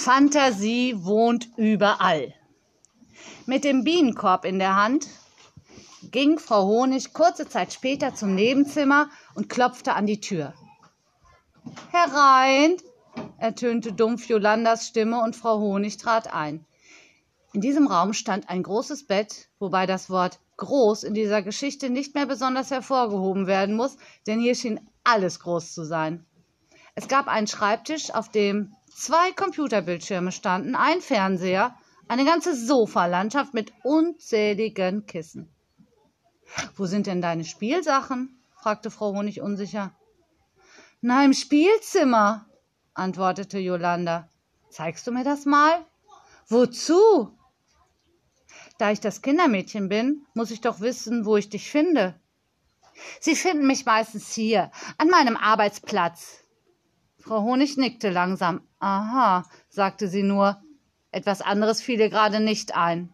Fantasie wohnt überall. Mit dem Bienenkorb in der Hand ging Frau Honig kurze Zeit später zum Nebenzimmer und klopfte an die Tür. Herein, ertönte dumpf Jolandas Stimme und Frau Honig trat ein. In diesem Raum stand ein großes Bett, wobei das Wort groß in dieser Geschichte nicht mehr besonders hervorgehoben werden muss, denn hier schien alles groß zu sein. Es gab einen Schreibtisch, auf dem zwei Computerbildschirme standen, ein Fernseher, eine ganze Sofalandschaft mit unzähligen Kissen. Wo sind denn deine Spielsachen? fragte Frau Honig unsicher. Na, im Spielzimmer, antwortete Jolanda. Zeigst du mir das mal? Wozu? Da ich das Kindermädchen bin, muss ich doch wissen, wo ich dich finde. Sie finden mich meistens hier, an meinem Arbeitsplatz. Frau Honig nickte langsam. Aha, sagte sie nur. Etwas anderes fiel ihr gerade nicht ein.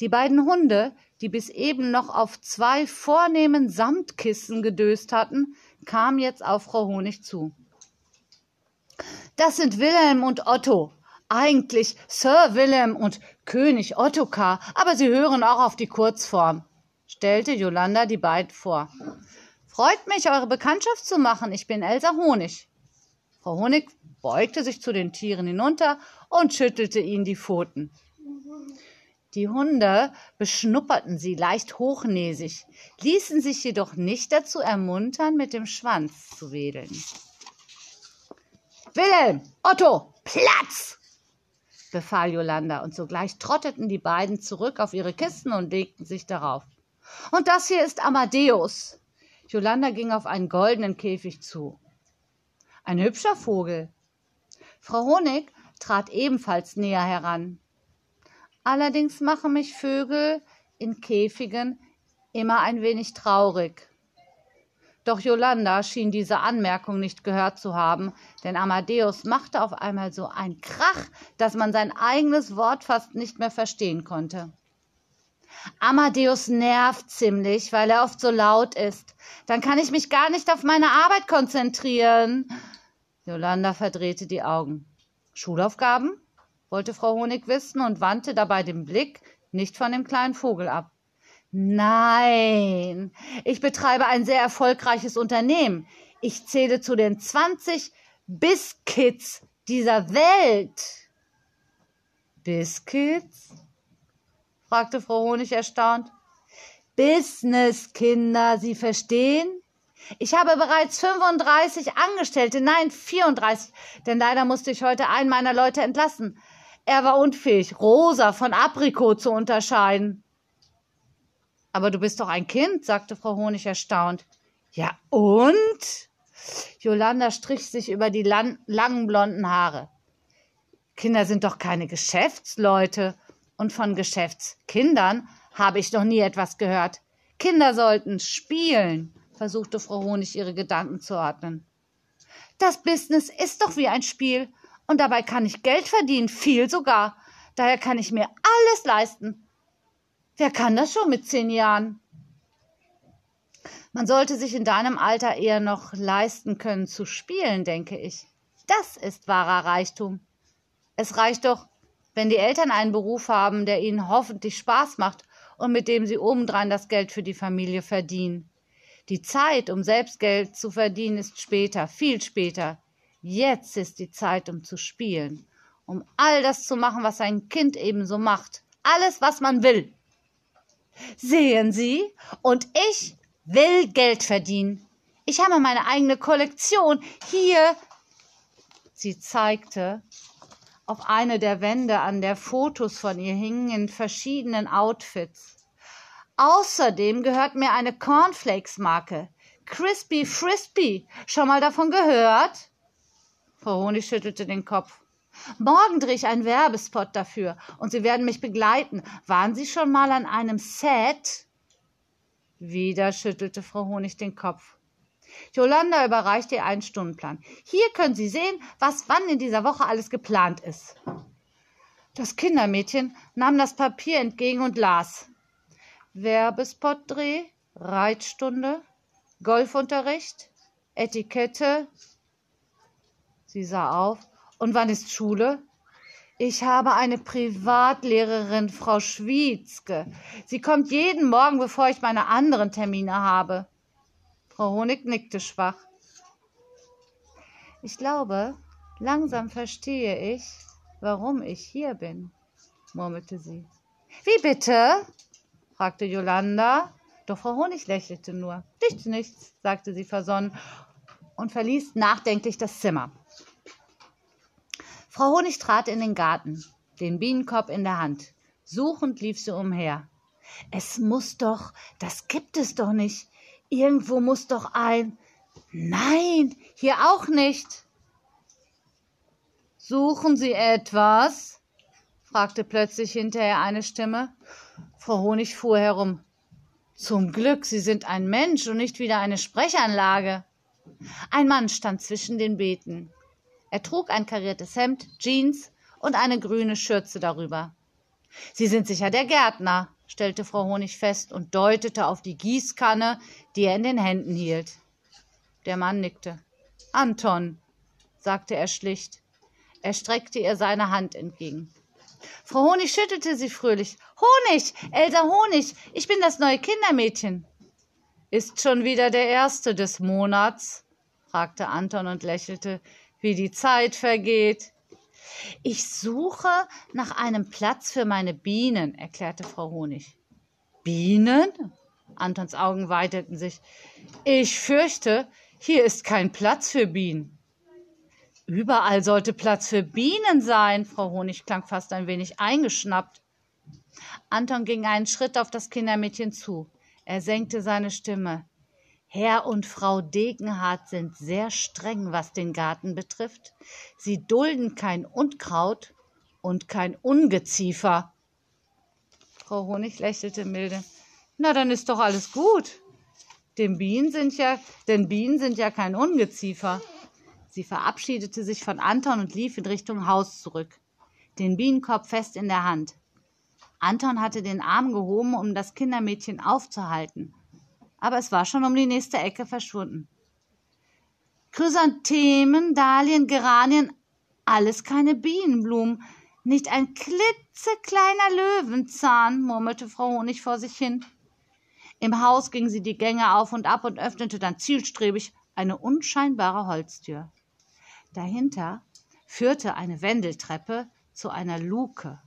Die beiden Hunde, die bis eben noch auf zwei vornehmen Samtkissen gedöst hatten, kamen jetzt auf Frau Honig zu. Das sind Wilhelm und Otto. Eigentlich Sir Wilhelm und König Ottokar, aber sie hören auch auf die Kurzform, stellte Jolanda die beiden vor. Freut mich, eure Bekanntschaft zu machen. Ich bin Elsa Honig. Frau Honig beugte sich zu den Tieren hinunter und schüttelte ihnen die Pfoten. Die Hunde beschnupperten sie leicht hochnäsig, ließen sich jedoch nicht dazu ermuntern, mit dem Schwanz zu wedeln. Wilhelm, Otto, Platz! befahl Jolanda, und sogleich trotteten die beiden zurück auf ihre Kisten und legten sich darauf. Und das hier ist Amadeus. Jolanda ging auf einen goldenen Käfig zu. Ein hübscher Vogel. Frau Honig trat ebenfalls näher heran. Allerdings machen mich Vögel in Käfigen immer ein wenig traurig. Doch Jolanda schien diese Anmerkung nicht gehört zu haben, denn Amadeus machte auf einmal so ein Krach, dass man sein eigenes Wort fast nicht mehr verstehen konnte. Amadeus nervt ziemlich, weil er oft so laut ist. Dann kann ich mich gar nicht auf meine Arbeit konzentrieren. Jolanda verdrehte die Augen. Schulaufgaben? wollte Frau Honig wissen und wandte dabei den Blick nicht von dem kleinen Vogel ab. Nein, ich betreibe ein sehr erfolgreiches Unternehmen. Ich zähle zu den 20 Biscuits dieser Welt. Biscuits? Fragte Frau Honig erstaunt. Business, Kinder, Sie verstehen? Ich habe bereits 35 Angestellte, nein, 34, denn leider musste ich heute einen meiner Leute entlassen. Er war unfähig, Rosa von Aprikot zu unterscheiden. Aber du bist doch ein Kind, sagte Frau Honig erstaunt. Ja, und? Jolanda strich sich über die lang langen blonden Haare. Kinder sind doch keine Geschäftsleute. Und von Geschäftskindern habe ich noch nie etwas gehört. Kinder sollten spielen, versuchte Frau Honig ihre Gedanken zu ordnen. Das Business ist doch wie ein Spiel. Und dabei kann ich Geld verdienen, viel sogar. Daher kann ich mir alles leisten. Wer kann das schon mit zehn Jahren? Man sollte sich in deinem Alter eher noch leisten können zu spielen, denke ich. Das ist wahrer Reichtum. Es reicht doch, wenn die Eltern einen Beruf haben, der ihnen hoffentlich Spaß macht und mit dem sie obendrein das Geld für die Familie verdienen. Die Zeit, um selbst Geld zu verdienen, ist später, viel später. Jetzt ist die Zeit, um zu spielen, um all das zu machen, was ein Kind ebenso macht. Alles, was man will. Sehen Sie, und ich will Geld verdienen. Ich habe meine eigene Kollektion. Hier. Sie zeigte auf eine der Wände, an der Fotos von ihr hingen in verschiedenen Outfits. Außerdem gehört mir eine Cornflakes-Marke. Crispy Frisbee. Schon mal davon gehört? Frau Honig schüttelte den Kopf. Morgen drehe ich einen Werbespot dafür und Sie werden mich begleiten. Waren Sie schon mal an einem Set? Wieder schüttelte Frau Honig den Kopf. Jolanda überreichte ihr einen Stundenplan. Hier können Sie sehen, was wann in dieser Woche alles geplant ist. Das Kindermädchen nahm das Papier entgegen und las. Werbespotdreh, Reitstunde, Golfunterricht, Etikette, Sie sah auf Und wann ist Schule? Ich habe eine Privatlehrerin, Frau Schwietzke. Sie kommt jeden Morgen, bevor ich meine anderen Termine habe. Frau Honig nickte schwach. Ich glaube, langsam verstehe ich, warum ich hier bin, murmelte sie. Wie bitte? fragte Jolanda, doch Frau Honig lächelte nur. Nichts, nichts, sagte sie versonnen und verließ nachdenklich das Zimmer. Frau Honig trat in den Garten, den Bienenkorb in der Hand. Suchend lief sie umher. Es muss doch, das gibt es doch nicht. Irgendwo muss doch ein. Nein, hier auch nicht. Suchen Sie etwas? fragte plötzlich hinterher eine Stimme. Frau Honig fuhr herum. Zum Glück, Sie sind ein Mensch und nicht wieder eine Sprechanlage. Ein Mann stand zwischen den Beeten. Er trug ein kariertes Hemd, Jeans und eine grüne Schürze darüber. Sie sind sicher der Gärtner, stellte Frau Honig fest und deutete auf die Gießkanne, die er in den Händen hielt. Der Mann nickte. Anton, sagte er schlicht. Er streckte ihr seine Hand entgegen. Frau Honig schüttelte sie fröhlich. Honig, Elsa Honig, ich bin das neue Kindermädchen. Ist schon wieder der erste des Monats? fragte Anton und lächelte, wie die Zeit vergeht. Ich suche nach einem Platz für meine Bienen, erklärte Frau Honig. Bienen? Antons Augen weiteten sich. Ich fürchte, hier ist kein Platz für Bienen. Überall sollte Platz für Bienen sein. Frau Honig klang fast ein wenig eingeschnappt. Anton ging einen Schritt auf das Kindermädchen zu. Er senkte seine Stimme. Herr und Frau Degenhardt sind sehr streng, was den Garten betrifft. Sie dulden kein Unkraut und kein Ungeziefer. Frau Honig lächelte milde. Na, dann ist doch alles gut. Denn Bienen sind ja, denn Bienen sind ja kein Ungeziefer. Sie verabschiedete sich von Anton und lief in Richtung Haus zurück, den Bienenkorb fest in der Hand. Anton hatte den Arm gehoben, um das Kindermädchen aufzuhalten aber es war schon um die nächste Ecke verschwunden. Chrysanthemen, Dahlien, Geranien, alles keine Bienenblumen, nicht ein klitzekleiner Löwenzahn, murmelte Frau Honig vor sich hin. Im Haus ging sie die Gänge auf und ab und öffnete dann zielstrebig eine unscheinbare Holztür. Dahinter führte eine Wendeltreppe zu einer Luke.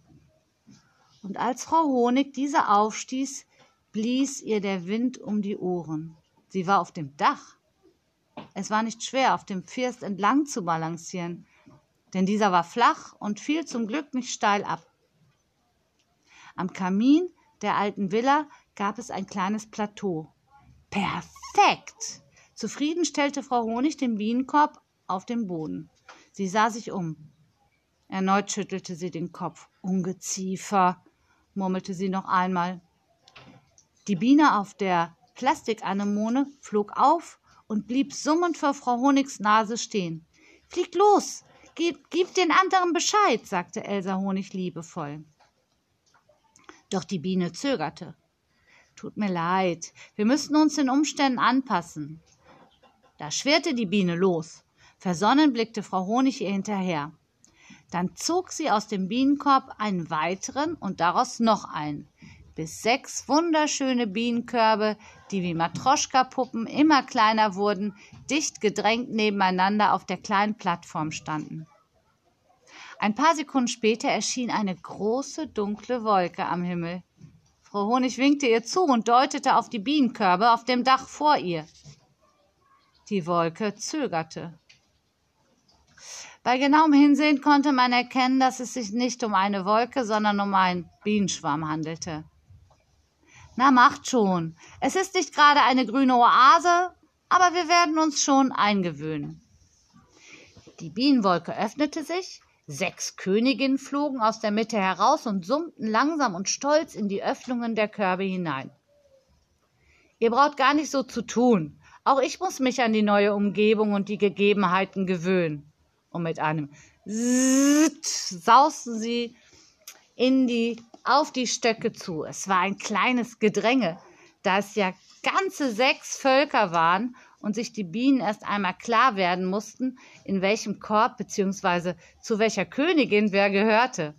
Und als Frau Honig diese aufstieß, blies ihr der Wind um die Ohren. Sie war auf dem Dach. Es war nicht schwer, auf dem First entlang zu balancieren, denn dieser war flach und fiel zum Glück nicht steil ab. Am Kamin der alten Villa gab es ein kleines Plateau. Perfekt! Zufrieden stellte Frau Honig den Bienenkorb auf den Boden. Sie sah sich um. Erneut schüttelte sie den Kopf. Ungeziefer, murmelte sie noch einmal. Die Biene auf der Plastikanemone flog auf und blieb summend vor Frau Honigs Nase stehen. Flieg los, gib, gib den anderen Bescheid, sagte Elsa Honig liebevoll. Doch die Biene zögerte. Tut mir leid, wir müssen uns den Umständen anpassen. Da schwirrte die Biene los. Versonnen blickte Frau Honig ihr hinterher. Dann zog sie aus dem Bienenkorb einen weiteren und daraus noch einen bis sechs wunderschöne Bienenkörbe, die wie Matroschka-Puppen immer kleiner wurden, dicht gedrängt nebeneinander auf der kleinen Plattform standen. Ein paar Sekunden später erschien eine große dunkle Wolke am Himmel. Frau Honig winkte ihr zu und deutete auf die Bienenkörbe auf dem Dach vor ihr. Die Wolke zögerte. Bei genauem Hinsehen konnte man erkennen, dass es sich nicht um eine Wolke, sondern um einen Bienenschwarm handelte. Na, macht schon. Es ist nicht gerade eine grüne Oase, aber wir werden uns schon eingewöhnen. Die Bienenwolke öffnete sich, sechs Königinnen flogen aus der Mitte heraus und summten langsam und stolz in die Öffnungen der Körbe hinein. Ihr braucht gar nicht so zu tun. Auch ich muss mich an die neue Umgebung und die Gegebenheiten gewöhnen. Und mit einem Zzt sausten sie in die auf die Stöcke zu. Es war ein kleines Gedränge, da es ja ganze sechs Völker waren und sich die Bienen erst einmal klar werden mussten, in welchem Korb bzw. zu welcher Königin wer gehörte.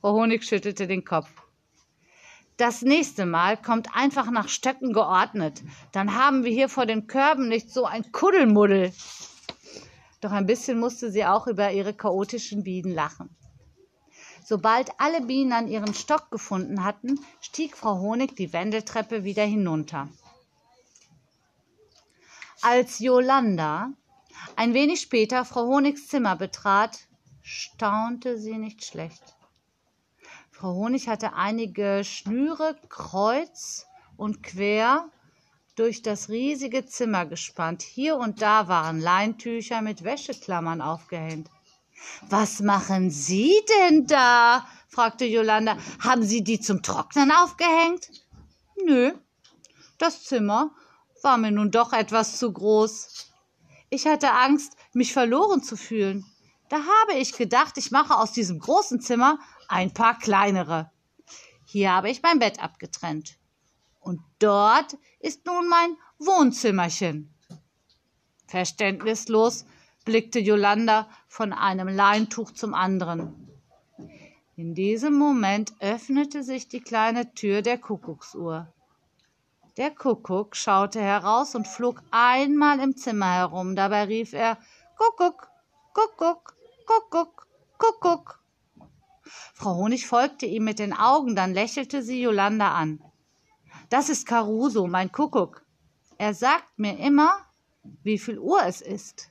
Frau Honig schüttelte den Kopf. Das nächste Mal kommt einfach nach Stöcken geordnet. Dann haben wir hier vor den Körben nicht so ein Kuddelmuddel. Doch ein bisschen musste sie auch über ihre chaotischen Bienen lachen. Sobald alle Bienen an ihren Stock gefunden hatten, stieg Frau Honig die Wendeltreppe wieder hinunter. Als Jolanda ein wenig später Frau Honigs Zimmer betrat, staunte sie nicht schlecht. Frau Honig hatte einige Schnüre kreuz und quer durch das riesige Zimmer gespannt. Hier und da waren Leintücher mit Wäscheklammern aufgehängt. Was machen Sie denn da? fragte Jolanda. Haben Sie die zum Trocknen aufgehängt? Nö. Das Zimmer war mir nun doch etwas zu groß. Ich hatte Angst, mich verloren zu fühlen. Da habe ich gedacht, ich mache aus diesem großen Zimmer ein paar kleinere. Hier habe ich mein Bett abgetrennt. Und dort ist nun mein Wohnzimmerchen. Verständnislos blickte Jolanda von einem Leintuch zum anderen. In diesem Moment öffnete sich die kleine Tür der Kuckucksuhr. Der Kuckuck schaute heraus und flog einmal im Zimmer herum. Dabei rief er Kuckuck, Kuckuck, Kuckuck, Kuckuck. Frau Honig folgte ihm mit den Augen, dann lächelte sie Jolanda an. Das ist Caruso, mein Kuckuck. Er sagt mir immer, wie viel Uhr es ist.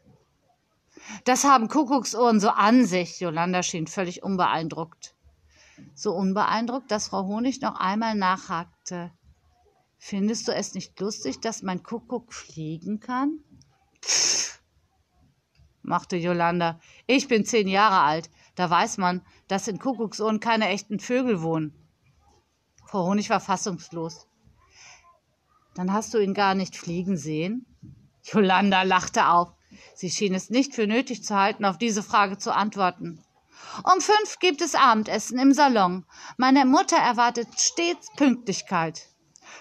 Das haben Kuckucksohren so an sich. Jolanda schien völlig unbeeindruckt. So unbeeindruckt, dass Frau Honig noch einmal nachhakte. Findest du es nicht lustig, dass mein Kuckuck fliegen kann? Pff, machte Jolanda. Ich bin zehn Jahre alt. Da weiß man, dass in Kuckucksohren keine echten Vögel wohnen. Frau Honig war fassungslos. Dann hast du ihn gar nicht fliegen sehen? Jolanda lachte auf. Sie schien es nicht für nötig zu halten, auf diese Frage zu antworten. Um fünf gibt es Abendessen im Salon. Meine Mutter erwartet stets Pünktlichkeit.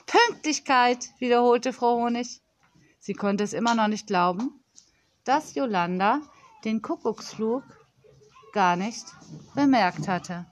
Pünktlichkeit, wiederholte Frau Honig. Sie konnte es immer noch nicht glauben, dass Jolanda den Kuckucksflug gar nicht bemerkt hatte.